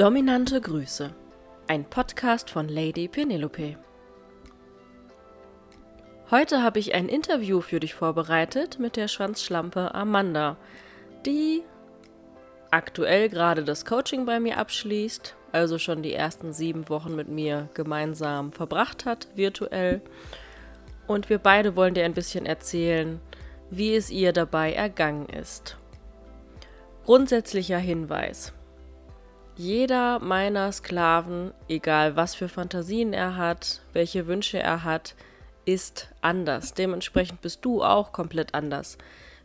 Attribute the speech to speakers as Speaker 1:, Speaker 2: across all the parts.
Speaker 1: Dominante Grüße. Ein Podcast von Lady Penelope. Heute habe ich ein Interview für dich vorbereitet mit der Schwanzschlampe Amanda, die aktuell gerade das Coaching bei mir abschließt, also schon die ersten sieben Wochen mit mir gemeinsam verbracht hat, virtuell. Und wir beide wollen dir ein bisschen erzählen, wie es ihr dabei ergangen ist. Grundsätzlicher Hinweis. Jeder meiner Sklaven, egal was für Fantasien er hat, welche Wünsche er hat, ist anders. Dementsprechend bist du auch komplett anders.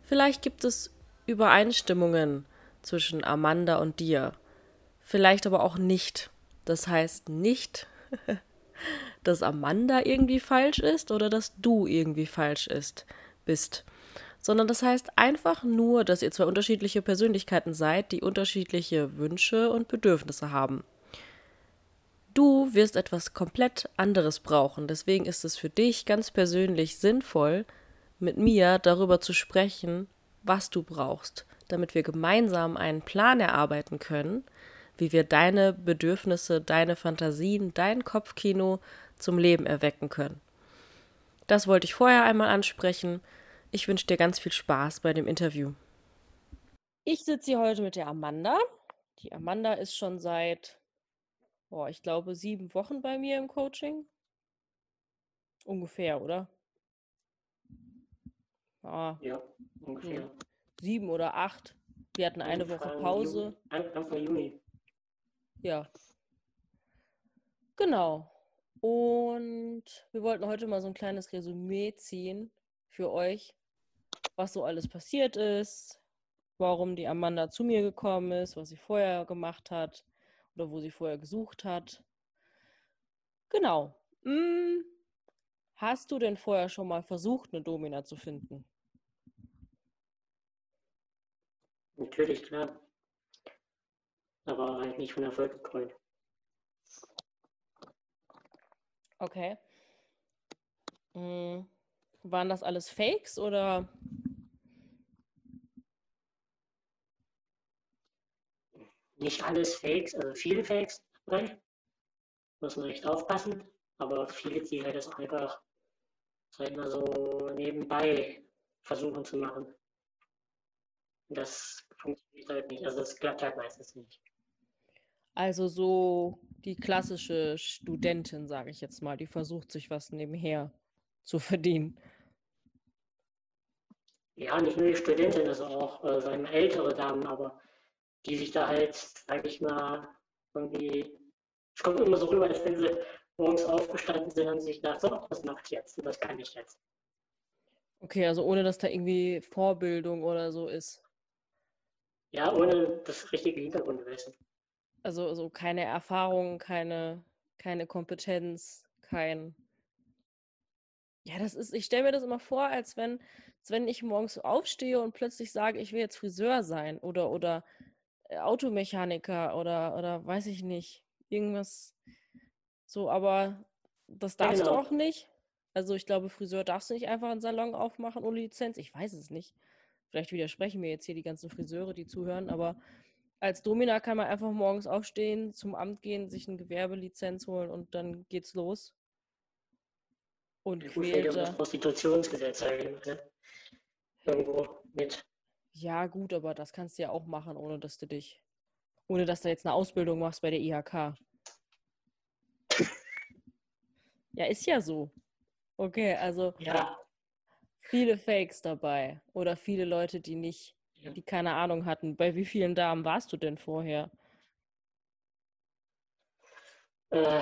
Speaker 1: Vielleicht gibt es Übereinstimmungen zwischen Amanda und dir. Vielleicht aber auch nicht. Das heißt nicht, dass Amanda irgendwie falsch ist oder dass du irgendwie falsch ist, bist sondern das heißt einfach nur, dass ihr zwei unterschiedliche Persönlichkeiten seid, die unterschiedliche Wünsche und Bedürfnisse haben. Du wirst etwas komplett anderes brauchen, deswegen ist es für dich ganz persönlich sinnvoll, mit mir darüber zu sprechen, was du brauchst, damit wir gemeinsam einen Plan erarbeiten können, wie wir deine Bedürfnisse, deine Fantasien, dein Kopfkino zum Leben erwecken können. Das wollte ich vorher einmal ansprechen. Ich wünsche dir ganz viel Spaß bei dem Interview. Ich sitze hier heute mit der Amanda. Die Amanda ist schon seit, oh, ich glaube, sieben Wochen bei mir im Coaching. Ungefähr, oder?
Speaker 2: Ah, ja, ungefähr. Hm.
Speaker 1: Sieben oder acht. Wir hatten eine Woche Pause.
Speaker 2: Anfang Juni.
Speaker 1: Ja. Genau. Und wir wollten heute mal so ein kleines Resümee ziehen für euch, was so alles passiert ist, warum die Amanda zu mir gekommen ist, was sie vorher gemacht hat oder wo sie vorher gesucht hat. Genau. Hm. Hast du denn vorher schon mal versucht, eine Domina zu finden?
Speaker 2: Natürlich, klar. Aber halt nicht von Erfolg gekrönt.
Speaker 1: Okay. Hm. Waren das alles Fakes oder
Speaker 2: nicht alles Fakes, also viele Fakes dabei. Muss man echt aufpassen. Aber viele, die halt das einfach sag mal so nebenbei versuchen zu machen. Das funktioniert halt nicht. Also das klappt halt meistens nicht.
Speaker 1: Also so die klassische Studentin, sage ich jetzt mal, die versucht sich was nebenher zu verdienen.
Speaker 2: Ja, nicht nur die Studentin, also auch äh, seine ältere Damen, aber die sich da halt, sag ich mal, irgendwie, es kommt immer so rüber, als wenn sie morgens aufgestanden sind und sich gedacht, so, was macht jetzt und was kann ich jetzt.
Speaker 1: Okay, also ohne dass da irgendwie Vorbildung oder so ist.
Speaker 2: Ja, ohne das richtige Hintergrundwissen.
Speaker 1: Also, also keine Erfahrung, keine, keine Kompetenz, kein. Ja, das ist, ich stelle mir das immer vor, als wenn, als wenn ich morgens aufstehe und plötzlich sage, ich will jetzt Friseur sein oder, oder Automechaniker oder, oder weiß ich nicht, irgendwas so, aber das darfst genau. du auch nicht. Also ich glaube, Friseur darfst du nicht einfach einen Salon aufmachen ohne Lizenz. Ich weiß es nicht. Vielleicht widersprechen mir jetzt hier die ganzen Friseure, die zuhören, aber als Domina kann man einfach morgens aufstehen, zum Amt gehen, sich eine Gewerbelizenz holen und dann geht's los.
Speaker 2: Und ja, quält. Das Prostitutionsgesetz eigentlich, ne? Irgendwo mit.
Speaker 1: Ja, gut, aber das kannst du ja auch machen, ohne dass du dich, ohne dass du jetzt eine Ausbildung machst bei der IHK. ja, ist ja so. Okay, also
Speaker 2: ja.
Speaker 1: viele Fakes dabei oder viele Leute, die nicht, die keine Ahnung hatten. Bei wie vielen Damen warst du denn vorher?
Speaker 2: Äh,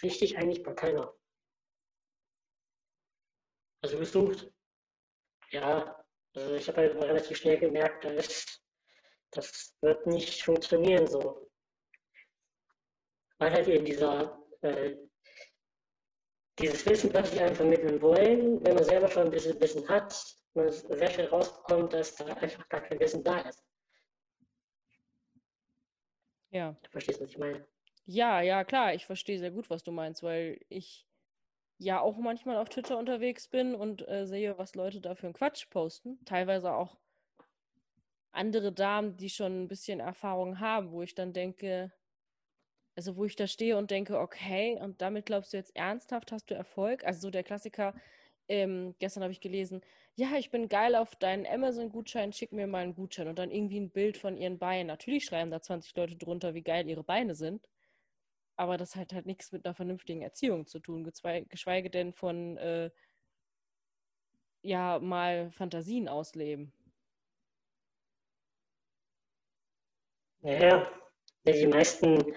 Speaker 2: richtig eigentlich bei keiner. Also gesucht. Ja, also ich habe halt relativ schnell gemerkt, dass das wird nicht funktionieren so. Weil halt eben dieser, äh, dieses Wissen, was sie einem vermitteln wollen, wenn man selber schon ein bisschen Wissen hat, man sehr schnell rausbekommt, dass da einfach gar kein Wissen da ist.
Speaker 1: Ja.
Speaker 2: Du verstehst, was ich meine?
Speaker 1: Ja, ja, klar, ich verstehe sehr gut, was du meinst, weil ich ja auch manchmal auf Twitter unterwegs bin und äh, sehe, was Leute da für einen Quatsch posten. Teilweise auch andere Damen, die schon ein bisschen Erfahrung haben, wo ich dann denke, also wo ich da stehe und denke, okay, und damit glaubst du jetzt ernsthaft, hast du Erfolg? Also so der Klassiker, ähm, gestern habe ich gelesen, ja, ich bin geil auf deinen Amazon-Gutschein, schick mir mal einen Gutschein und dann irgendwie ein Bild von ihren Beinen. Natürlich schreiben da 20 Leute drunter, wie geil ihre Beine sind, aber das hat halt nichts mit einer vernünftigen Erziehung zu tun, geschweige denn von, äh, ja, mal Fantasien ausleben.
Speaker 2: Ja, die meisten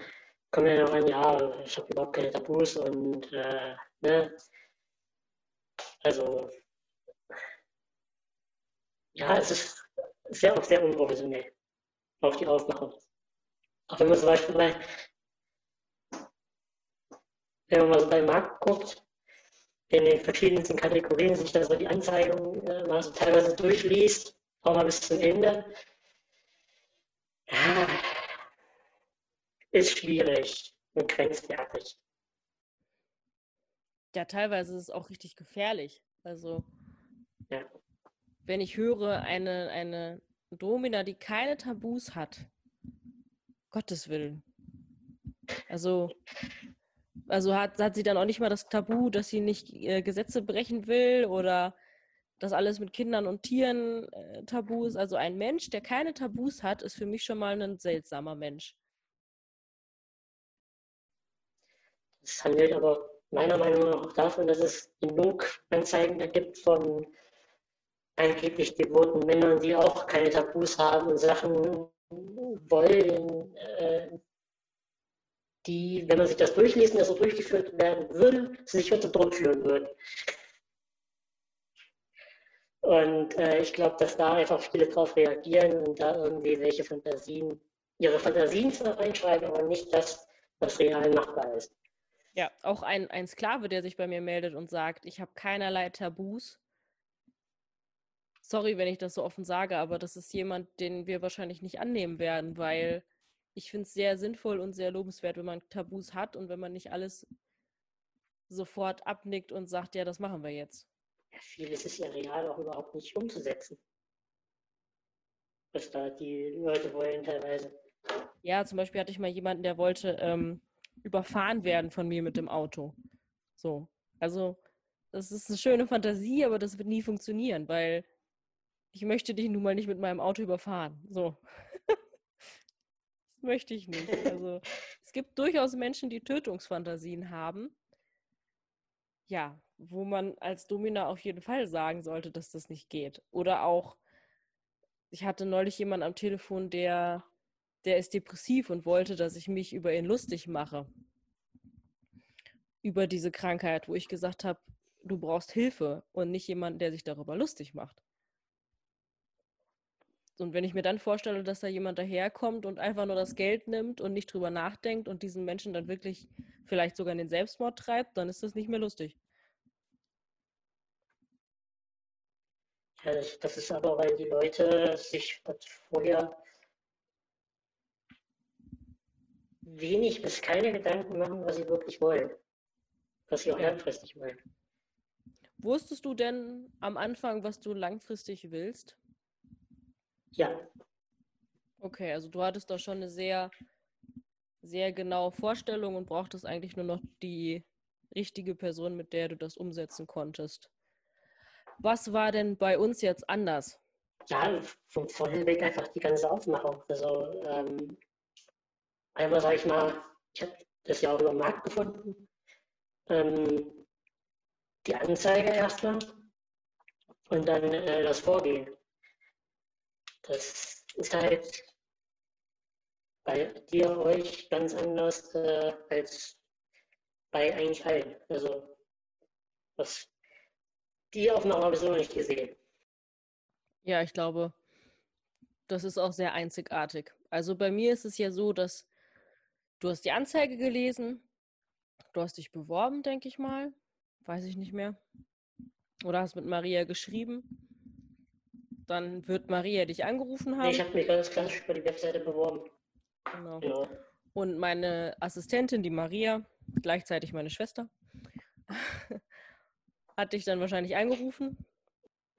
Speaker 2: kommen ja noch an, ja, ich habe überhaupt keine Tabus und äh, ne, also ja, es ist sehr sehr unprofessionell auf die Aufmachung. Auch wenn man zum Beispiel bei, wenn man mal so beim Markt guckt, in den verschiedensten Kategorien sich da so die Anzeigen äh, mal so teilweise durchliest, auch mal bis zum Ende. Ja, ist schwierig und grenzwertig.
Speaker 1: Ja, teilweise ist es auch richtig gefährlich. Also,
Speaker 2: ja.
Speaker 1: wenn ich höre, eine, eine Domina, die keine Tabus hat, Gottes Willen. Also, also hat, hat sie dann auch nicht mal das Tabu, dass sie nicht äh, Gesetze brechen will oder dass alles mit Kindern und Tieren äh, Tabu ist. Also ein Mensch, der keine Tabus hat, ist für mich schon mal ein seltsamer Mensch.
Speaker 2: Es handelt aber meiner Meinung nach auch davon, dass es genug Anzeigen gibt von angeblich devoten Männern, die auch keine Tabus haben und Sachen wollen, äh, die, wenn man sich das durchliest und das so durchgeführt werden würde, sich unter Druck führen würden. Und äh, ich glaube, dass da einfach viele drauf reagieren und da irgendwie welche Fantasien, ihre Fantasien reinschreiben, aber nicht das, was real machbar ist.
Speaker 1: Ja, auch ein, ein Sklave, der sich bei mir meldet und sagt, ich habe keinerlei Tabus. Sorry, wenn ich das so offen sage, aber das ist jemand, den wir wahrscheinlich nicht annehmen werden, weil ich finde es sehr sinnvoll und sehr lobenswert, wenn man Tabus hat und wenn man nicht alles sofort abnickt und sagt, ja, das machen wir jetzt.
Speaker 2: Ja, vieles ist ja real auch überhaupt nicht umzusetzen. Was da die Leute wollen teilweise.
Speaker 1: Ja, zum Beispiel hatte ich mal jemanden, der wollte ähm, überfahren werden von mir mit dem Auto. So. Also, das ist eine schöne Fantasie, aber das wird nie funktionieren, weil ich möchte dich nun mal nicht mit meinem Auto überfahren. So. Möchte ich nicht. Also, es gibt durchaus Menschen, die Tötungsfantasien haben. Ja, wo man als Domina auf jeden Fall sagen sollte, dass das nicht geht. Oder auch, ich hatte neulich jemanden am Telefon, der der ist depressiv und wollte, dass ich mich über ihn lustig mache. Über diese Krankheit, wo ich gesagt habe, du brauchst Hilfe und nicht jemanden, der sich darüber lustig macht. Und wenn ich mir dann vorstelle, dass da jemand daherkommt und einfach nur das Geld nimmt und nicht drüber nachdenkt und diesen Menschen dann wirklich vielleicht sogar in den Selbstmord treibt, dann ist das nicht mehr lustig.
Speaker 2: Ja, das ist aber, weil die Leute sich vorher wenig bis keine Gedanken machen, was sie wirklich wollen. Was sie auch langfristig wollen.
Speaker 1: Wusstest du denn am Anfang, was du langfristig willst?
Speaker 2: Ja.
Speaker 1: Okay, also du hattest da schon eine sehr, sehr genaue Vorstellung und brauchtest eigentlich nur noch die richtige Person, mit der du das umsetzen konntest. Was war denn bei uns jetzt anders?
Speaker 2: Ja, von vorhin weg einfach die ganze Aufmachung. Also ähm, Einmal sage ich mal, ich habe das ja auch über den Markt gefunden. Ähm, die Anzeige erstmal und dann äh, das Vorgehen. Das ist halt bei dir, euch ganz anders äh, als bei eigentlich allen. Also, was die Aufnahme habe ich noch nicht gesehen.
Speaker 1: Ja, ich glaube, das ist auch sehr einzigartig. Also bei mir ist es ja so, dass Du hast die Anzeige gelesen. Du hast dich beworben, denke ich mal. Weiß ich nicht mehr. Oder hast mit Maria geschrieben. Dann wird Maria dich angerufen haben. Nee,
Speaker 2: ich habe mich ganz klassisch über die Webseite beworben.
Speaker 1: Genau. genau. Und meine Assistentin, die Maria, gleichzeitig meine Schwester, hat dich dann wahrscheinlich angerufen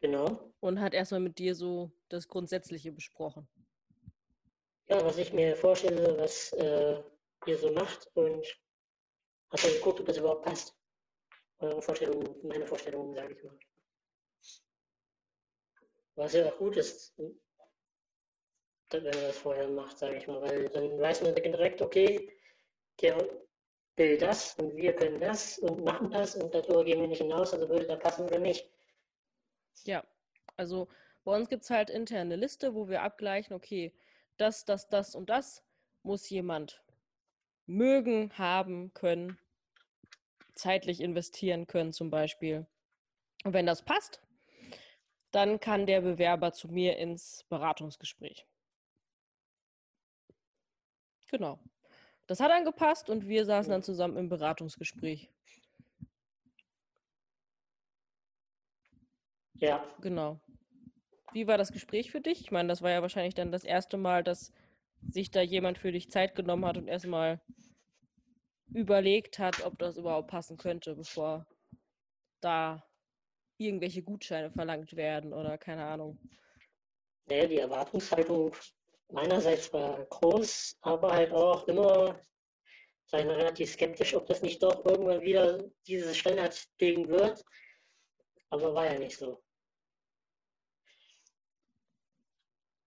Speaker 2: Genau.
Speaker 1: Und hat erstmal mit dir so das Grundsätzliche besprochen.
Speaker 2: Ja, was ich mir vorstelle, was äh, ihr so macht und hast dann geguckt, ob das überhaupt passt. Eure Vorstellungen, meine Vorstellungen, sage ich mal. Was ja auch gut ist, wenn man das vorher macht, sage ich mal, weil dann weiß man direkt, okay, der will das und wir können das und machen das und darüber gehen wir nicht hinaus, also würde da passen oder nicht.
Speaker 1: Ja, also bei uns gibt es halt interne Liste, wo wir abgleichen, okay, das, das, das und das muss jemand mögen, haben, können, zeitlich investieren können zum Beispiel. Und wenn das passt, dann kann der Bewerber zu mir ins Beratungsgespräch. Genau. Das hat angepasst und wir saßen dann zusammen im Beratungsgespräch.
Speaker 2: Ja.
Speaker 1: Genau. Wie war das Gespräch für dich? Ich meine, das war ja wahrscheinlich dann das erste Mal, dass sich da jemand für dich Zeit genommen hat und erstmal überlegt hat, ob das überhaupt passen könnte, bevor da irgendwelche Gutscheine verlangt werden oder keine Ahnung.
Speaker 2: Naja, die Erwartungshaltung meinerseits war groß, aber halt auch immer sei relativ skeptisch, ob das nicht doch irgendwann wieder dieses Standardding wird. Aber war ja nicht so.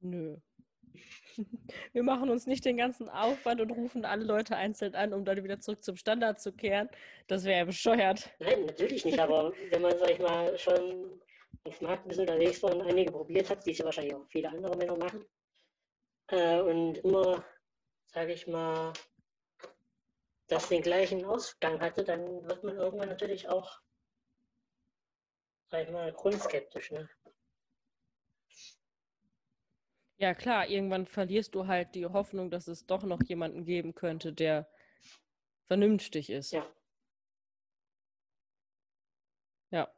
Speaker 1: Nö. Wir machen uns nicht den ganzen Aufwand und rufen alle Leute einzeln an, um dann wieder zurück zum Standard zu kehren. Das wäre ja bescheuert.
Speaker 2: Nein, natürlich nicht, aber wenn man, sag ich mal, schon auf dem Markt ein bisschen unterwegs war und einige probiert hat, die es ja wahrscheinlich auch viele andere Männer machen, äh, und immer, sage ich mal, das den gleichen Ausgang hatte, dann wird man irgendwann natürlich auch, sag ich mal, grundskeptisch, ne?
Speaker 1: Ja, klar, irgendwann verlierst du halt die Hoffnung, dass es doch noch jemanden geben könnte, der vernünftig ist.
Speaker 2: Ja.
Speaker 1: Ja.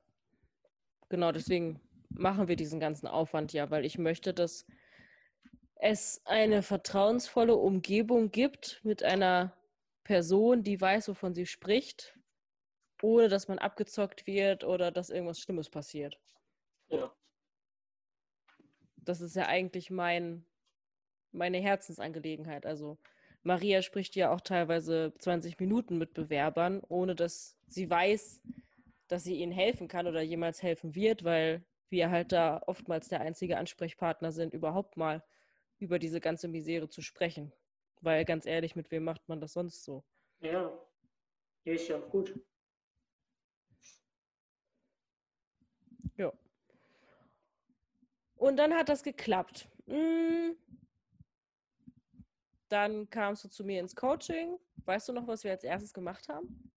Speaker 1: Genau, deswegen machen wir diesen ganzen Aufwand ja, weil ich möchte, dass es eine vertrauensvolle Umgebung gibt mit einer Person, die weiß, wovon sie spricht, ohne dass man abgezockt wird oder dass irgendwas Schlimmes passiert.
Speaker 2: Ja
Speaker 1: das ist ja eigentlich mein, meine Herzensangelegenheit. Also Maria spricht ja auch teilweise 20 Minuten mit Bewerbern, ohne dass sie weiß, dass sie ihnen helfen kann oder jemals helfen wird, weil wir halt da oftmals der einzige Ansprechpartner sind, überhaupt mal über diese ganze Misere zu sprechen. Weil ganz ehrlich, mit wem macht man das sonst so?
Speaker 2: Ja, ist ja gut.
Speaker 1: Und dann hat das geklappt. Hm. Dann kamst du zu mir ins Coaching. Weißt du noch, was wir als erstes gemacht haben?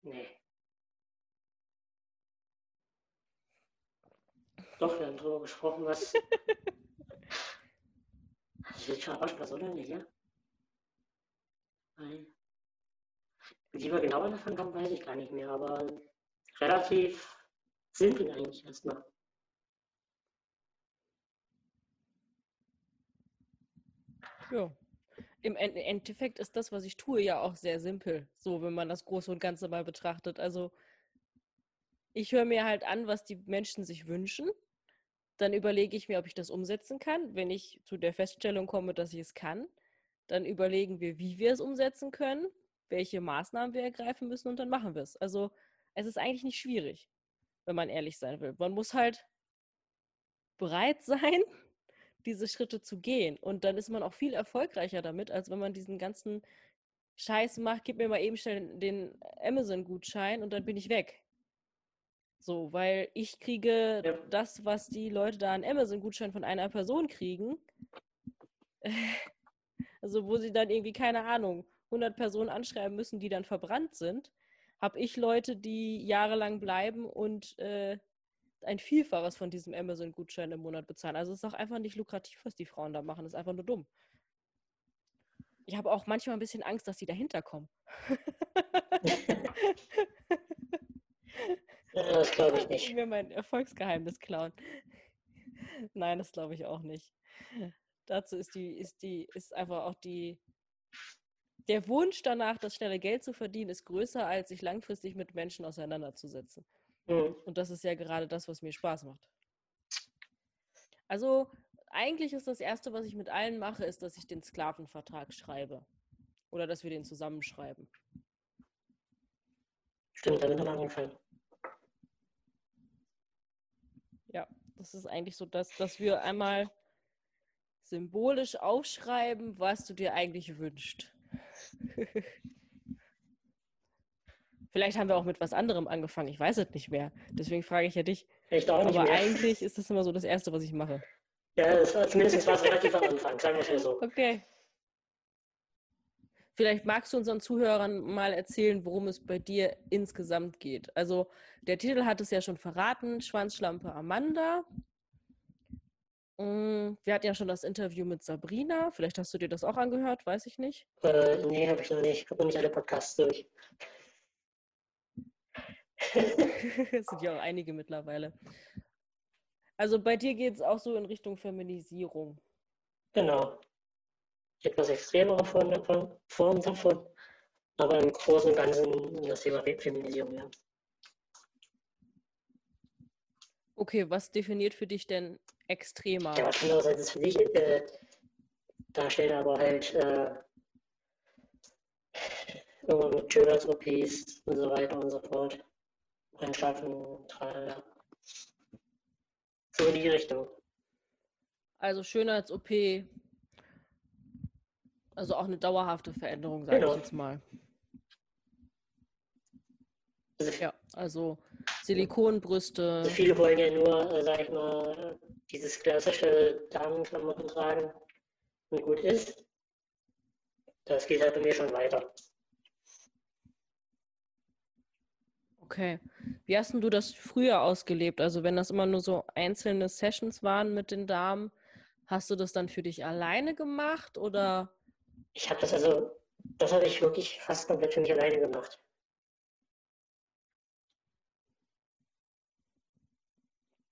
Speaker 2: Nee. Doch, wir haben darüber gesprochen, was. das ist schon Aussprache, oder nicht, ja? Nein. Wie wir genau davon kommen, weiß ich gar nicht mehr, aber relativ simpel eigentlich erstmal.
Speaker 1: Ja. Im Endeffekt ist das, was ich tue, ja auch sehr simpel, so wenn man das Große und Ganze mal betrachtet. Also ich höre mir halt an, was die Menschen sich wünschen. Dann überlege ich mir, ob ich das umsetzen kann. Wenn ich zu der Feststellung komme, dass ich es kann, dann überlegen wir, wie wir es umsetzen können, welche Maßnahmen wir ergreifen müssen und dann machen wir es. Also es ist eigentlich nicht schwierig, wenn man ehrlich sein will. Man muss halt bereit sein, diese Schritte zu gehen. Und dann ist man auch viel erfolgreicher damit, als wenn man diesen ganzen Scheiß macht, gib mir mal eben schnell den Amazon-Gutschein und dann bin ich weg. So, weil ich kriege ja. das, was die Leute da an Amazon-Gutschein von einer Person kriegen. Also, wo sie dann irgendwie, keine Ahnung, 100 Personen anschreiben müssen, die dann verbrannt sind, habe ich Leute, die jahrelang bleiben und äh, ein Vielfaches von diesem Amazon-Gutschein im Monat bezahlen. Also es ist auch einfach nicht lukrativ, was die Frauen da machen. Das ist einfach nur dumm. Ich habe auch manchmal ein bisschen Angst, dass sie dahinter kommen.
Speaker 2: das glaube ich nicht.
Speaker 1: Mir mein Erfolgsgeheimnis klauen. Nein, das glaube ich auch nicht. Dazu ist die, ist die, ist einfach auch die, der Wunsch danach, das schnelle Geld zu verdienen, ist größer, als sich langfristig mit Menschen auseinanderzusetzen. Mhm. Und das ist ja gerade das, was mir Spaß macht. Also eigentlich ist das Erste, was ich mit allen mache, ist, dass ich den Sklavenvertrag schreibe. Oder dass wir den zusammenschreiben.
Speaker 2: Stimmt, damit haben wir angefangen.
Speaker 1: Ja, das ist eigentlich so, dass, dass wir einmal symbolisch aufschreiben, was du dir eigentlich wünschst. Vielleicht haben wir auch mit was anderem angefangen. Ich weiß es nicht mehr. Deswegen frage ich ja dich.
Speaker 2: Ich auch nicht
Speaker 1: Aber
Speaker 2: mehr.
Speaker 1: eigentlich ist das immer so das Erste, was ich mache.
Speaker 2: Ja, das war, zumindest war es relativ am Anfang, sagen wir es mal so.
Speaker 1: Okay. Vielleicht magst du unseren Zuhörern mal erzählen, worum es bei dir insgesamt geht. Also der Titel hat es ja schon verraten, Schwanzschlampe Amanda. Mm, wir hatten ja schon das Interview mit Sabrina. Vielleicht hast du dir das auch angehört, weiß ich nicht.
Speaker 2: Äh, nee, habe ich noch nicht. Ich habe noch nicht alle Podcasts durch.
Speaker 1: Es sind ja auch einige mittlerweile. Also bei dir geht es auch so in Richtung Feminisierung.
Speaker 2: Genau. Etwas extremere Form davon, Form davon, aber im Großen und Ganzen das Thema Feminisierung, ja.
Speaker 1: Okay, was definiert für dich denn extremer?
Speaker 2: Ja, was anderes als es für dich äh, darstellt, aber halt äh, irgendwo mit Schönheits-OPs und so weiter und so fort. Anschaffen, tralala. So in die Richtung.
Speaker 1: Also Schönheits-OP, also auch eine dauerhafte Veränderung, sage
Speaker 2: Genau.
Speaker 1: ich jetzt mal.
Speaker 2: Also,
Speaker 1: Ja, also Silikonbrüste.
Speaker 2: also viele wollen ja nur, äh, sag ich mal, dieses klassische Damenklamotten tragen und gut ist. Das geht halt bei mir schon weiter.
Speaker 1: Okay. Wie hast denn du das früher ausgelebt? Also wenn das immer nur so einzelne Sessions waren mit den Damen, hast du das dann für dich alleine gemacht oder?
Speaker 2: Ich habe das also, das habe ich wirklich fast komplett für mich alleine gemacht.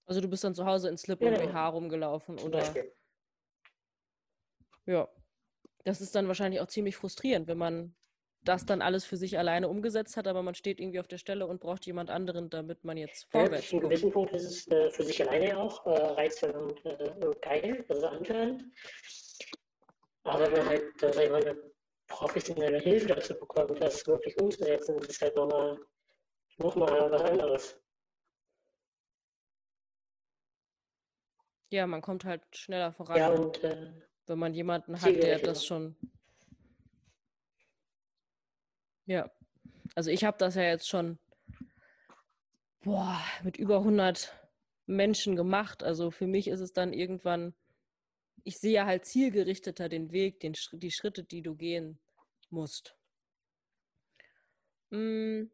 Speaker 1: Also du bist dann zu Hause in Slip
Speaker 2: Genau.
Speaker 1: und BH rumgelaufen oder?
Speaker 2: Beispiel.
Speaker 1: Ja. Das ist dann wahrscheinlich auch ziemlich frustrierend, wenn man das dann alles für sich alleine umgesetzt hat, aber man steht irgendwie auf der Stelle und braucht jemand anderen, damit man jetzt
Speaker 2: Ja,
Speaker 1: vorwärts
Speaker 2: einem
Speaker 1: kommt.
Speaker 2: gewissen Punkt ist es äh, für sich alleine auch äh, reizvoll und äh, geil, also anhören. Aber wenn halt, sag ich mal, eine professionelle Hilfe dazu bekommt, das wirklich umzusetzen, ist halt nochmal noch mal was anderes.
Speaker 1: Ja, man kommt halt schneller
Speaker 2: Ja,
Speaker 1: voran,
Speaker 2: und äh,
Speaker 1: wenn man jemanden hat, der das schon. Ja. Also ich habe das ja jetzt schon boah, mit über 100 Menschen gemacht. Also für mich ist es dann irgendwann, ich sehe ja halt zielgerichteter den Weg, den, die Schritte, die du gehen musst. Mm.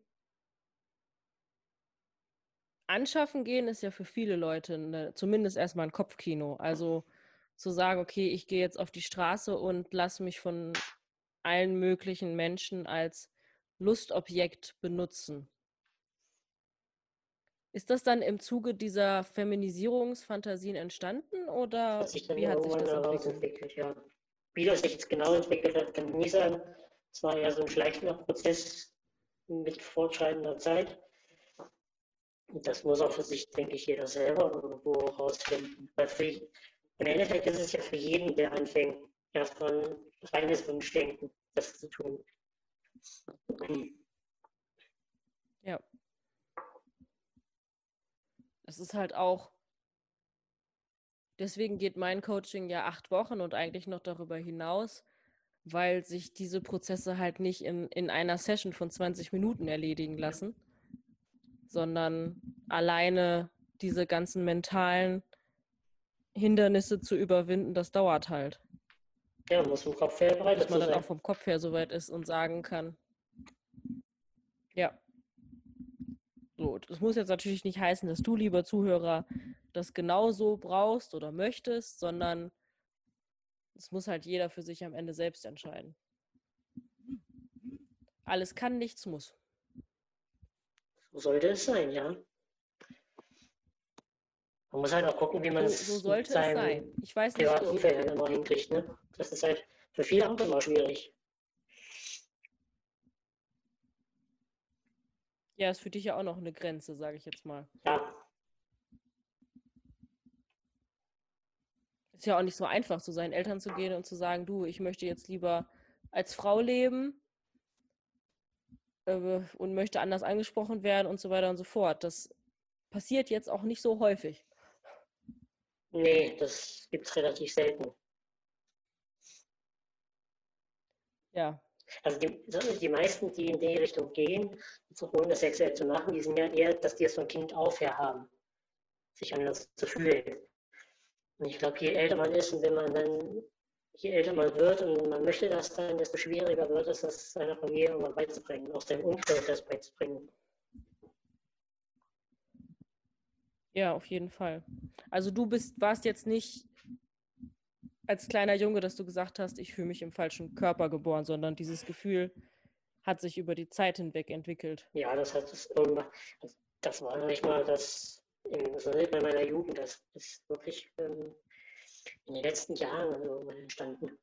Speaker 1: Anschaffen gehen ist ja für viele Leute ne, zumindest erstmal ein Kopfkino. Also zu sagen, okay, ich gehe jetzt auf die Straße und lasse mich von allen möglichen Menschen als Lustobjekt benutzen. Ist das dann im Zuge dieser Feminisierungsfantasien entstanden oder
Speaker 2: hat sich dann
Speaker 1: wie hat sich das entwickelt?
Speaker 2: entwickelt, ja. Wie das sich jetzt genau entwickelt hat, kann ich nicht sagen. Es war eher so ein schleichender Prozess mit fortschreitender Zeit. Und das muss auch für sich, denke ich, jeder selber irgendwo rausfinden. Weil für, im Endeffekt ist es ja für jeden, der anfängt, erstmal ein reines Wunschdenken, das zu tun.
Speaker 1: Ja. Es ist halt auch, deswegen geht mein Coaching ja acht Wochen und eigentlich noch darüber hinaus, weil sich diese Prozesse halt nicht in, in einer Session von 20 Minuten erledigen lassen, sondern alleine diese ganzen mentalen Hindernisse zu überwinden, das dauert halt.
Speaker 2: Ja, man muss im Kopf her bereit
Speaker 1: Bis man dann auch
Speaker 2: sein.
Speaker 1: vom Kopf her soweit ist und sagen kann, ja. So, das muss jetzt natürlich nicht heißen, dass du, lieber Zuhörer, das genauso brauchst oder möchtest, sondern es muss halt jeder für sich am Ende selbst entscheiden. Alles kann, nichts muss.
Speaker 2: So sollte es sein, ja. Man muss halt auch gucken, wie man
Speaker 1: So,
Speaker 2: es
Speaker 1: so sollte es sein. Ich weiß nicht,
Speaker 2: privaten halt immer hinkriegt. Ne? Das ist halt für viele auch immer schwierig.
Speaker 1: Ja, ist für dich ja auch noch eine Grenze, sage ich jetzt mal.
Speaker 2: Ja,
Speaker 1: Ist ja auch nicht so einfach, zu seinen Eltern zu gehen und zu sagen, du, ich möchte jetzt lieber als Frau leben äh, und möchte anders angesprochen werden und so weiter und so fort. Das passiert jetzt auch nicht so häufig.
Speaker 2: nee, das gibt es relativ selten.
Speaker 1: Ja,
Speaker 2: Also die, die meisten, die in die Richtung gehen, ohne das sexuell zu machen, die sind ja eher, dass die es von Kind auf her haben, sich anders zu fühlen. Und ich glaube, je älter man ist und wenn man dann, je älter man wird und man möchte das dann, desto schwieriger wird es, das seiner Familie irgendwann beizubringen, auch seinem Umfeld das beizubringen.
Speaker 1: ja, auf jeden Fall. Also du bist, warst jetzt nicht als kleiner Junge, dass du gesagt hast, ich fühle mich im falschen Körper geboren, sondern dieses Gefühl hat sich über die Zeit hinweg entwickelt.
Speaker 2: Ja, das hat es irgendwann, das war noch nicht mal das, so nicht bei meiner Jugend, das ist wirklich ähm, in den letzten Jahren irgendwann entstanden.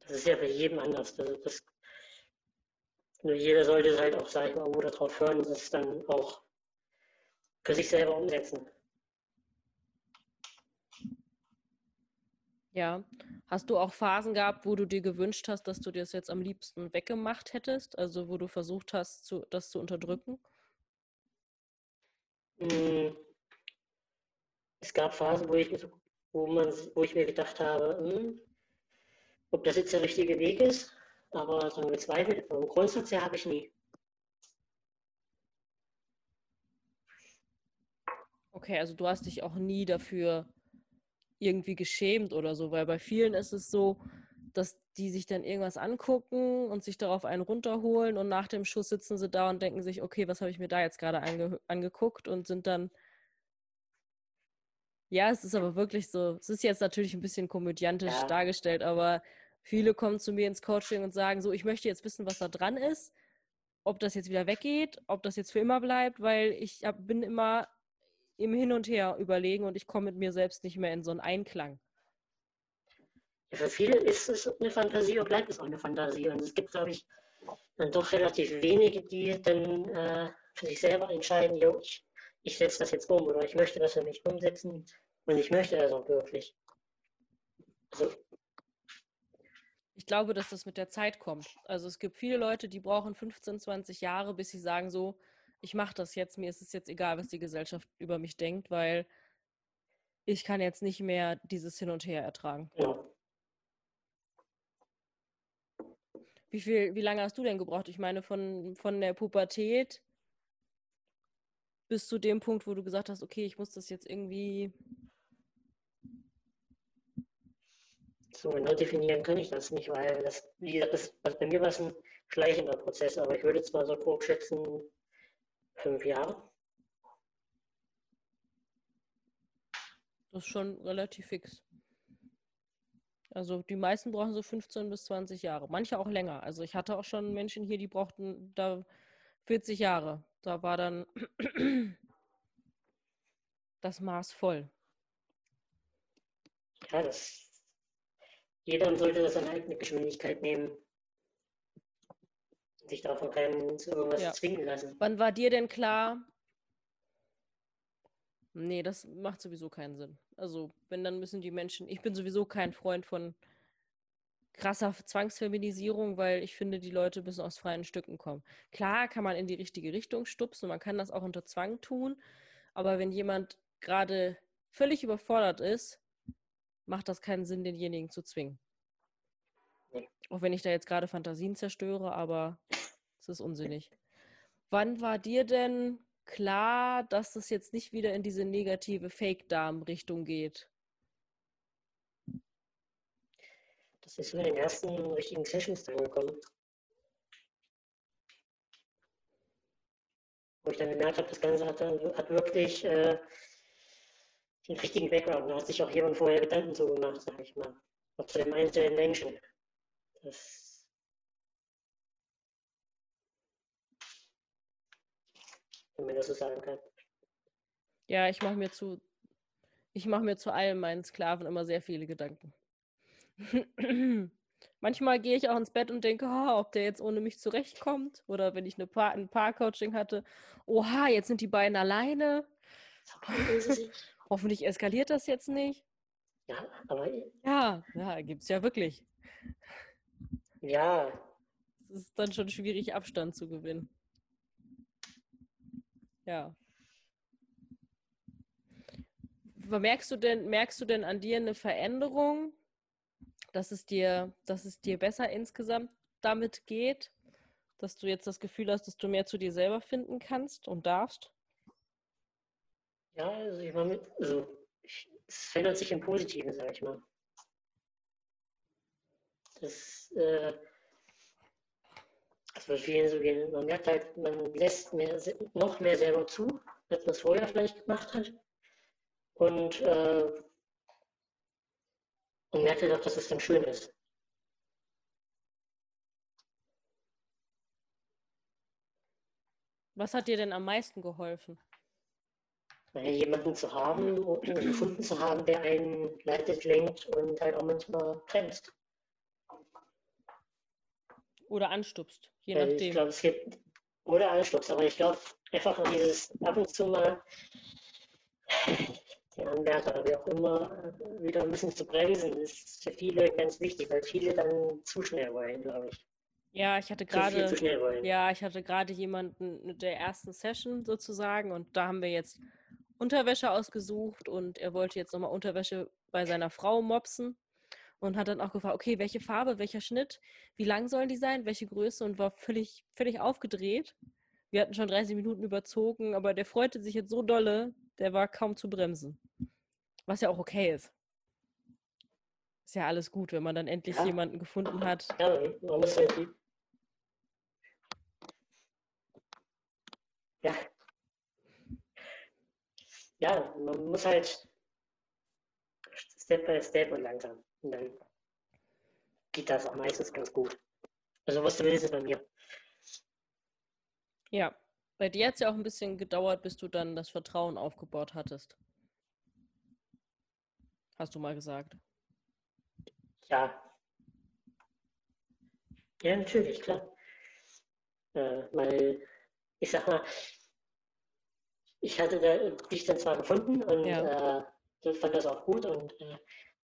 Speaker 2: Das ist ja bei jedem anders. Das, das, nur jeder sollte halt auch, sag ich mal, darauf hören und das dann auch für sich selber umsetzen.
Speaker 1: Ja. Hast du auch Phasen gehabt, wo du dir gewünscht hast, dass du dir das jetzt am liebsten weggemacht hättest? Also wo du versucht hast, zu, das zu unterdrücken?
Speaker 2: Mm, Es gab Phasen, wo ich, wo man, wo ich mir gedacht habe, hm, ob das jetzt der richtige Weg ist, aber so gezweifelt, vom Grundsatz her habe ich nie.
Speaker 1: Okay, also du hast dich auch nie dafür irgendwie geschämt oder so, weil bei vielen ist es so, dass die sich dann irgendwas angucken und sich darauf einen runterholen und nach dem Schuss sitzen sie da und denken sich, okay, was habe ich mir da jetzt gerade ange angeguckt und sind dann, ja, es ist aber wirklich so, es ist jetzt natürlich ein bisschen komödiantisch
Speaker 2: Ja.
Speaker 1: dargestellt, aber viele kommen zu mir ins Coaching und sagen so, ich möchte jetzt wissen, was da dran ist, ob das jetzt wieder weggeht, ob das jetzt für immer bleibt, weil ich hab, bin immer im Hin und Her überlegen und ich komme mit mir selbst nicht mehr in so einen Einklang.
Speaker 2: Ja, für viele ist es eine Fantasie und bleibt es auch eine Fantasie. Und es gibt, glaube ich, dann doch relativ wenige, die dann äh, für sich selber entscheiden, jo, ich, ich setze das jetzt um oder ich möchte das für mich umsetzen und ich möchte das auch wirklich. Also,
Speaker 1: Ich glaube, dass das mit der Zeit kommt. Also es gibt viele Leute, die brauchen 15, 20 Jahre, bis sie sagen so, ich mache das jetzt, mir ist es jetzt egal, was die Gesellschaft über mich denkt, weil ich kann jetzt nicht mehr dieses Hin und Her ertragen.
Speaker 2: genau.
Speaker 1: Wie viel, wie lange hast du denn gebraucht? Ich meine, von, von der Pubertät bis zu dem Punkt, wo du gesagt hast, okay, ich muss das jetzt irgendwie.
Speaker 2: So genau definieren kann ich das nicht, weil das, wie gesagt, das, also bei mir war es ein schleichender Prozess, aber ich würde zwar so grob schätzen, fünf Jahre.
Speaker 1: Das ist schon relativ fix. Also die meisten brauchen so 15 bis 20 Jahre, manche auch länger. Also ich hatte auch schon Menschen hier, die brauchten da 40 Jahre. Da war dann das Maß voll.
Speaker 2: Ja, das, jeder sollte das seine eigene Geschwindigkeit nehmen. Sich davon keinen zu irgendwas
Speaker 1: Ja.
Speaker 2: zwingen lassen.
Speaker 1: Wann war dir denn klar? Nee, das macht sowieso keinen Sinn. Also, wenn, dann müssen die Menschen. Ich bin sowieso kein Freund von krasser Zwangsfeminisierung, weil ich finde, die Leute müssen aus freien Stücken kommen. Klar kann man in die richtige Richtung stupsen man kann das auch unter Zwang tun, aber wenn jemand gerade völlig überfordert ist, macht das keinen Sinn, denjenigen zu zwingen. Auch wenn ich da jetzt gerade Fantasien zerstöre, aber es ist unsinnig. Wann war dir denn klar, dass das jetzt nicht wieder in diese negative Fake-Darm-Richtung geht?
Speaker 2: Das ist in den ersten richtigen Sessions dann gekommen. Wo ich dann gemerkt habe, das Ganze hat, hat wirklich äh, den richtigen Background. Da hat sich auch jemand vorher Gedanken zu gemacht, sag ich mal. Auch zu dem einzelnen Menschen. Das, wenn man das so sagen kann.
Speaker 1: Ja, ich mache mir zu, ich mache mir zu allem meinen Sklaven immer sehr viele Gedanken. Manchmal gehe ich auch ins Bett und denke, oh, ob der jetzt ohne mich zurechtkommt. Oder wenn ich eine pa ein Paar-Coaching hatte, oha, jetzt sind die beiden alleine. Hoffentlich eskaliert das jetzt nicht.
Speaker 2: Ja, aber.
Speaker 1: Ja, ja, gibt es ja wirklich.
Speaker 2: Ja.
Speaker 1: Es ist dann schon schwierig, Abstand zu gewinnen. Ja. Merkst du denn, merkst du denn an dir eine Veränderung, dass es dir, dass es dir besser insgesamt damit geht? Dass du jetzt das Gefühl hast, dass du mehr zu dir selber finden kannst und darfst?
Speaker 2: Ja, also ich meine, also es verändert sich im Positiven, sag ich mal. Das, äh, das wird vielen so gehen. Man merkt halt, man lässt mehr, noch mehr selber zu, als man es vorher vielleicht gemacht hat. Und, äh, und merkt halt auch, dass es dann schön ist.
Speaker 1: Was hat dir denn am meisten geholfen?
Speaker 2: jemanden zu haben, gefunden zu haben, der einen leitet, lenkt und halt auch manchmal bremst.
Speaker 1: Oder anstupst, je nachdem.
Speaker 2: Ich glaube, es gibt, oder anstupst, aber ich glaube, einfach dieses ab und zu mal den Anwärter, wie auch immer, wieder ein bisschen zu bremsen, ist für viele ganz wichtig, weil viele dann zu schnell wollen, glaube ich.
Speaker 1: Ja, ich hatte gerade ja, ich hatte gerade jemanden mit der ersten Session sozusagen und da haben wir jetzt Unterwäsche ausgesucht und er wollte jetzt nochmal Unterwäsche bei seiner Frau mopsen und hat dann auch gefragt, okay, welche Farbe, welcher Schnitt, wie lang sollen die sein, welche Größe und war völlig, völlig aufgedreht. Wir hatten schon 30 Minuten überzogen, aber der freute sich jetzt so dolle, der war kaum zu bremsen. Was ja auch okay ist. Ist ja alles gut, wenn man dann endlich ja. jemanden gefunden hat.
Speaker 2: Ja, man muss halt ja, ja, man muss halt Step by Step und langsam. Und dann geht das auch meistens ganz gut. Also was zumindest bei mir.
Speaker 1: Ja, bei dir hat es ja auch ein bisschen gedauert, bis du dann das Vertrauen aufgebaut hattest. Hast du mal gesagt.
Speaker 2: Ja. Ja, natürlich, klar. Äh, weil, ich sag mal, ich hatte da, dich dann zwar gefunden und ja. äh, fand das auch gut, und, äh,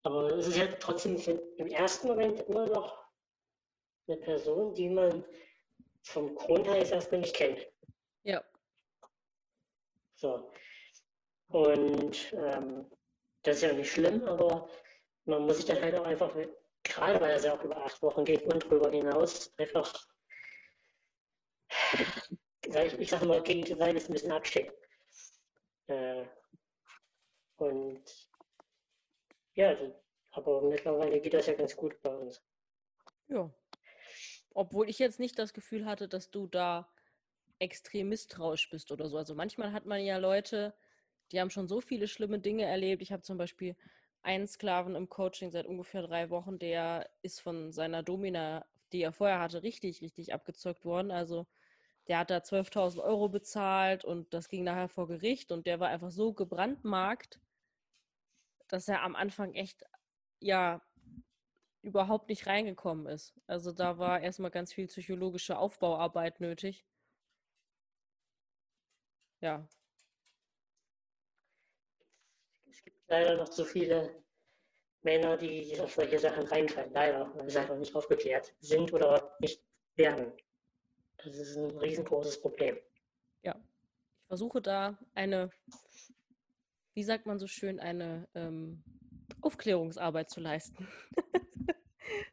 Speaker 2: aber es ist ja trotzdem im ersten Moment immer noch eine Person, die man vom Grund her erstmal nicht kennt.
Speaker 1: Ja.
Speaker 2: So. Und ähm, das ist ja nicht schlimm, aber man muss sich dann halt auch einfach, gerade weil es ja auch über acht Wochen geht und darüber hinaus, einfach, ich, ich sage mal, gegen die Seite ein bisschen abschicken. Äh, und ja, aber mittlerweile geht das ja ganz gut bei uns.
Speaker 1: Ja. Obwohl ich jetzt nicht das Gefühl hatte, dass du da extrem misstrauisch bist oder so. Also manchmal hat man ja Leute, die haben schon so viele schlimme Dinge erlebt. Ich habe zum Beispiel einen Sklaven im Coaching seit ungefähr drei Wochen, der ist von seiner Domina, die er vorher hatte, richtig, richtig abgezockt worden. Also der hat da 12.000 Euro bezahlt und das ging nachher vor Gericht und der war einfach so gebrandmarkt, dass er am Anfang echt, ja, überhaupt nicht reingekommen ist. Also da war erstmal ganz viel psychologische Aufbauarbeit nötig. Ja.
Speaker 2: Es gibt leider noch zu viele Männer, die auf solche Sachen reinfallen, leider, weil sie einfach nicht aufgeklärt sind oder nicht werden. Das ist ein riesengroßes Problem.
Speaker 1: Ja, ich versuche da eine, wie sagt man so schön, eine ähm, Aufklärungsarbeit zu leisten.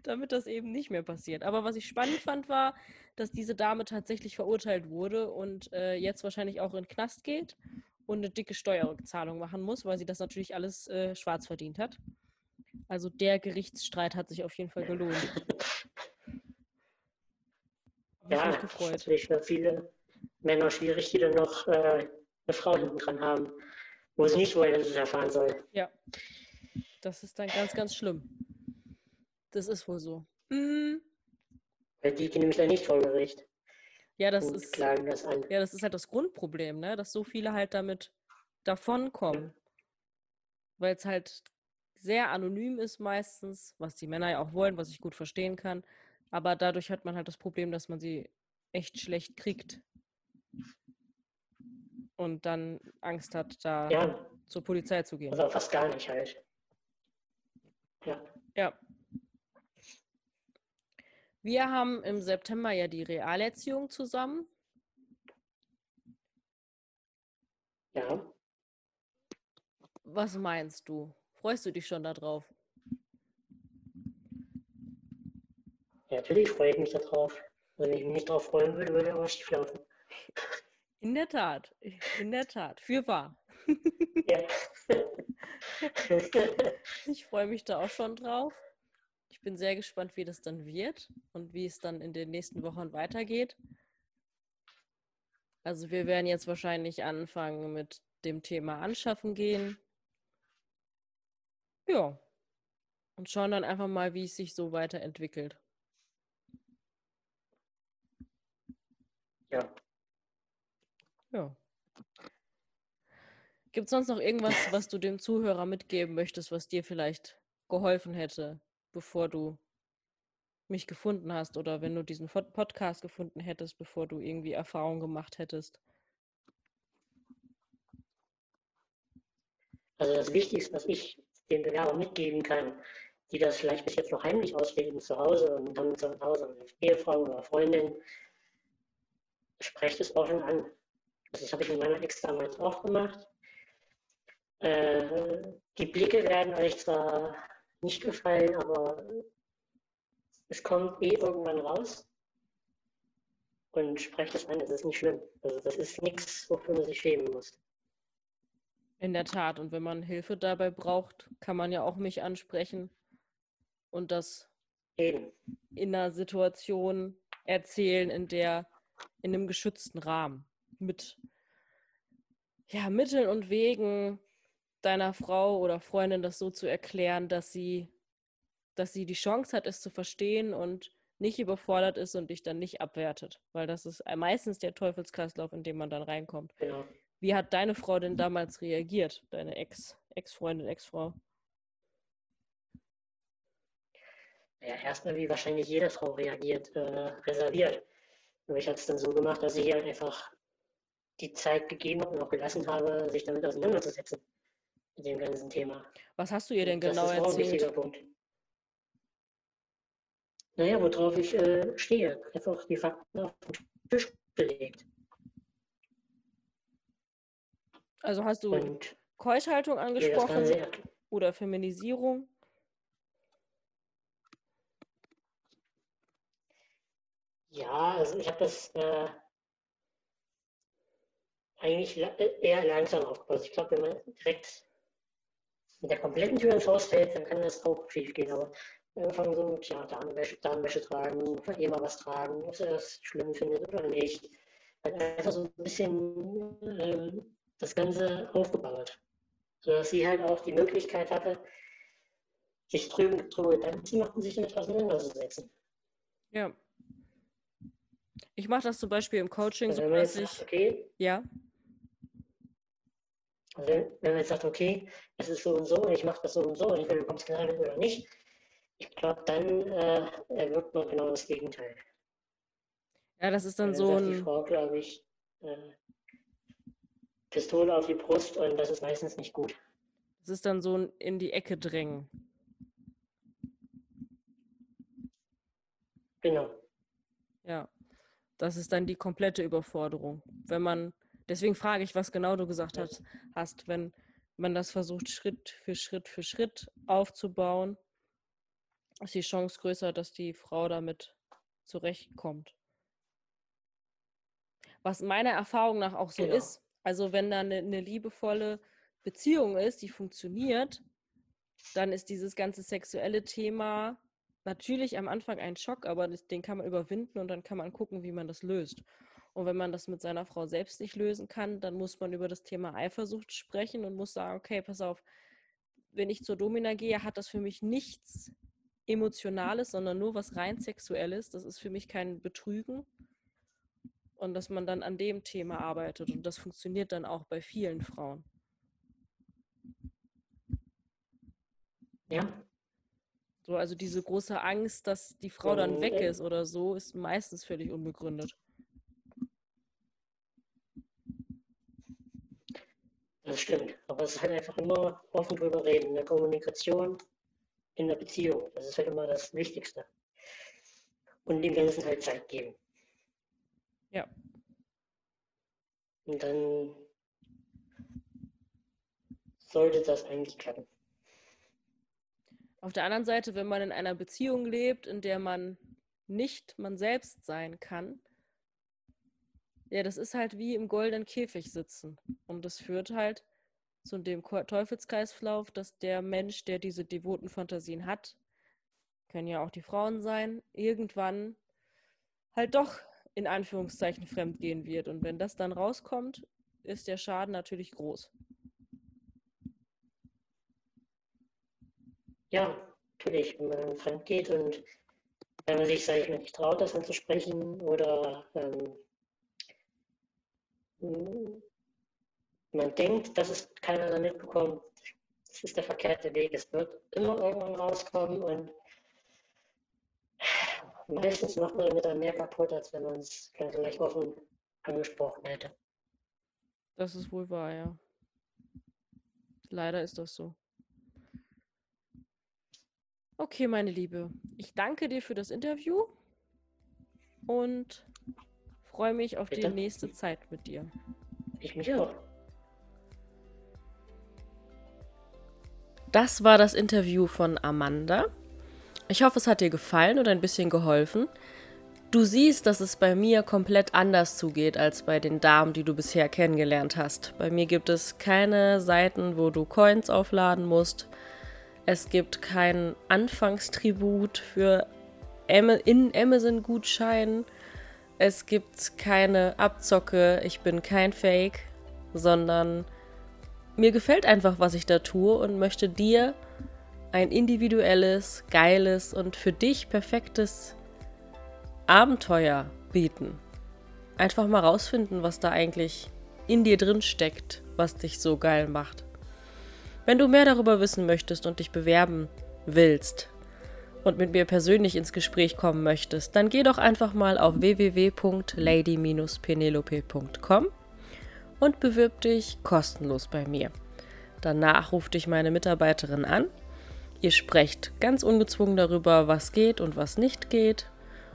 Speaker 1: damit das eben nicht mehr passiert. Aber was ich spannend fand, war, dass diese Dame tatsächlich verurteilt wurde und äh, jetzt wahrscheinlich auch in den Knast geht und eine dicke Steuerzahlung machen muss, weil sie das natürlich alles äh, schwarz verdient hat. Also der Gerichtsstreit hat sich auf jeden Fall gelohnt.
Speaker 2: ja, mich gefreut. Natürlich für viele Männer schwierig, die dann noch äh, eine Frau hinten dran haben, wo sie nicht es erfahren soll.
Speaker 1: Ja, das ist dann ganz, ganz schlimm. Das ist wohl so. Mhm.
Speaker 2: Die gehen nämlich dann nicht vor Gericht.
Speaker 1: Ja, das ist. Das. Ja, das ist halt das Grundproblem, ne? dass so viele halt damit davonkommen. Weil es halt sehr anonym ist meistens, was die Männer ja auch wollen, was ich gut verstehen kann. Aber dadurch hat man halt das Problem, dass man sie echt schlecht kriegt. Und dann Angst hat, da
Speaker 2: Ja,
Speaker 1: zur Polizei zu gehen.
Speaker 2: also fast gar nicht halt. Ja,
Speaker 1: Ja. Wir haben im September ja die Realerziehung zusammen.
Speaker 2: ja.
Speaker 1: Was meinst du? Freust du dich schon darauf?
Speaker 2: Ja, natürlich freue ich mich darauf. Wenn ich mich nicht darauf freuen würde, würde aber schief laufen.
Speaker 1: In der Tat, in der Tat, für wahr.
Speaker 2: Ja.
Speaker 1: Ich freue mich da auch schon drauf. Ich bin sehr gespannt, wie das dann wird und wie es dann in den nächsten Wochen weitergeht. Also wir werden jetzt wahrscheinlich anfangen mit dem Thema Anschaffen gehen. Ja. Und schauen dann einfach mal, wie es sich so weiterentwickelt.
Speaker 2: ja.
Speaker 1: Ja. Gibt es sonst noch irgendwas, was du dem Zuhörer mitgeben möchtest, was dir vielleicht geholfen hätte, bevor du mich gefunden hast oder wenn du diesen Pod- Podcast gefunden hättest, bevor du irgendwie Erfahrung gemacht hättest?
Speaker 2: Also das Wichtigste, was ich den Bewerbern mitgeben kann, die das vielleicht bis jetzt noch heimlich ausleben zu Hause und dann zu Hause eine Ehefrau oder Freundin, sprecht es offen an. Also das habe ich mit meiner Ex damals auch gemacht. Äh, die Blicke werden euch zwar nicht gefallen, aber es kommt eh irgendwann raus. Und sprecht es an, es ist nicht schlimm. Also das ist nichts, wofür man sich schämen muss.
Speaker 1: In der Tat. Und wenn man Hilfe dabei braucht, kann man ja auch mich ansprechen und das
Speaker 2: Eben.
Speaker 1: in einer Situation erzählen, in der, in einem geschützten Rahmen, mit ja, Mitteln und Wegen deiner Frau oder Freundin das so zu erklären, dass sie, dass sie die Chance hat, es zu verstehen und nicht überfordert ist und dich dann nicht abwertet. Weil das ist meistens der Teufelskreislauf, in dem man dann reinkommt.
Speaker 2: Genau.
Speaker 1: Wie hat deine Frau denn damals reagiert, deine Ex, Ex-Freundin, Ex-Frau?
Speaker 2: Ja, erstmal wie wahrscheinlich jede Frau reagiert, äh, reserviert. Nur ich habe es dann so gemacht, dass ich halt einfach die Zeit gegeben habe und auch gelassen habe, sich damit auseinanderzusetzen. Mit dem ganzen Thema.
Speaker 1: Was hast du ihr denn
Speaker 2: das
Speaker 1: genau
Speaker 2: ist auch ein
Speaker 1: erzählt?
Speaker 2: wichtiger Punkt. Naja, worauf ich äh, stehe. Einfach die Fakten auf den Tisch gelegt.
Speaker 1: Also hast du
Speaker 2: Und
Speaker 1: Keuschhaltung
Speaker 2: das
Speaker 1: angesprochen
Speaker 2: erklärt.
Speaker 1: oder Feminisierung?
Speaker 2: Ja, also ich habe das äh, eigentlich äh, eher langsam aufgebaut. Ich glaube, wenn man direkt mit der kompletten Tür ins Haus fällt, dann kann das auch schief gehen. Aber angefangen so mit ja, Damenwäsche, Damenwäsche tragen, von ihr mal was tragen, ob sie das schlimm findet oder nicht. Halt einfach so ein bisschen ähm, das Ganze aufgebaut. Sodass sie halt auch die Möglichkeit hatte, sich drüber, drüber Gedanken zu machen, sich damit auseinanderzusetzen.
Speaker 1: Ja. Ich mache das zum Beispiel im Coaching
Speaker 2: Also
Speaker 1: so, dass ich,
Speaker 2: okay,
Speaker 1: ja,
Speaker 2: wenn, wenn man jetzt sagt, okay, es ist so und so, ich mache das so und so, und entweder du kommst klar mit oder nicht, ich glaube, dann äh, erwirkt man genau das Gegenteil.
Speaker 1: ja, das ist dann
Speaker 2: Dann
Speaker 1: so
Speaker 2: sagt die
Speaker 1: ein,
Speaker 2: Frau, glaube ich, äh, Pistole auf die Brust und das ist meistens nicht gut.
Speaker 1: das ist dann so ein in die Ecke drängen.
Speaker 2: Genau.
Speaker 1: Ja. Das ist dann die komplette Überforderung. Wenn man, deswegen frage ich, was genau du gesagt hast, hast, wenn man das versucht, Schritt für Schritt für Schritt aufzubauen, ist die Chance größer, dass die Frau damit zurechtkommt. Was meiner Erfahrung nach auch so
Speaker 2: Genau.
Speaker 1: ist, also wenn da eine, eine liebevolle Beziehung ist, die funktioniert, dann ist dieses ganze sexuelle Thema natürlich am Anfang ein Schock, aber den kann man überwinden und dann kann man gucken, wie man das löst. Und wenn man das mit seiner Frau selbst nicht lösen kann, dann muss man über das Thema Eifersucht sprechen und muss sagen, okay, pass auf, wenn ich zur Domina gehe, hat das für mich nichts Emotionales, sondern nur was rein Sexuelles. Das ist für mich kein Betrügen. Und dass man dann an dem Thema arbeitet. Und das funktioniert dann auch bei vielen Frauen.
Speaker 2: Ja.
Speaker 1: So, also diese große Angst, dass die Frau dann weg ist oder so, ist meistens völlig unbegründet.
Speaker 2: Das stimmt. Aber es ist halt einfach immer offen drüber reden. In der Kommunikation, in der Beziehung. Das ist halt immer das Wichtigste. Und dem Ganzen halt Zeit geben.
Speaker 1: Ja.
Speaker 2: Und dann sollte das eigentlich klappen.
Speaker 1: Auf der anderen Seite, wenn man in einer Beziehung lebt, in der man nicht man selbst sein kann, ja, das ist halt wie im goldenen Käfig sitzen. Und das führt halt zu dem Teufelskreislauf, dass der Mensch, der diese devoten Fantasien hat, können ja auch die Frauen sein, irgendwann halt doch in Anführungszeichen fremd gehen wird. Und wenn das dann rauskommt, ist der Schaden natürlich groß.
Speaker 2: Ja, natürlich, wenn man fremd geht und wenn man sich, sage ich mal, nicht traut, das anzusprechen oder ähm, man denkt, dass es keiner da mitbekommt, das ist der verkehrte Weg. Es wird immer irgendwann rauskommen und meistens macht man damit dann mehr kaputt, als wenn man es gleich offen angesprochen hätte.
Speaker 1: Das ist wohl wahr, ja. Leider ist das so. Okay, meine Liebe, ich danke dir für das Interview und freue mich auf Bitte? die nächste Zeit mit dir.
Speaker 2: Ich mich auch.
Speaker 1: Das war das Interview von Amanda. Ich hoffe, es hat dir gefallen und ein bisschen geholfen. Du siehst, dass es bei mir komplett anders zugeht als bei den Damen, die du bisher kennengelernt hast. Bei mir gibt es keine Seiten, wo du Coins aufladen musst. Es gibt kein Anfangstribut für in Amazon-Gutschein. Es gibt keine Abzocke. Ich bin kein Fake, sondern mir gefällt einfach, was ich da tue und möchte dir ein individuelles, geiles und für dich perfektes Abenteuer bieten. Einfach mal rausfinden, was da eigentlich in dir drin steckt, was dich so geil macht. Wenn du mehr darüber wissen möchtest und dich bewerben willst und mit mir persönlich ins Gespräch kommen möchtest, dann geh doch einfach mal auf www.lady-penelope.com und bewirb dich kostenlos bei mir. Danach ruft dich meine Mitarbeiterin an. Ihr sprecht ganz ungezwungen darüber, was geht und was nicht geht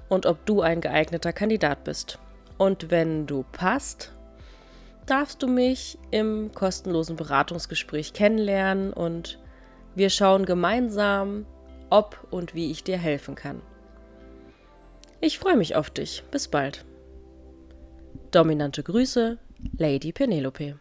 Speaker 1: und ob du ein geeigneter Kandidat bist. Und wenn du passt, darfst du mich im kostenlosen Beratungsgespräch kennenlernen und wir schauen gemeinsam, ob und wie ich dir helfen kann. Ich freue mich auf dich. Bis bald. Dominante Grüße, Lady Penelope.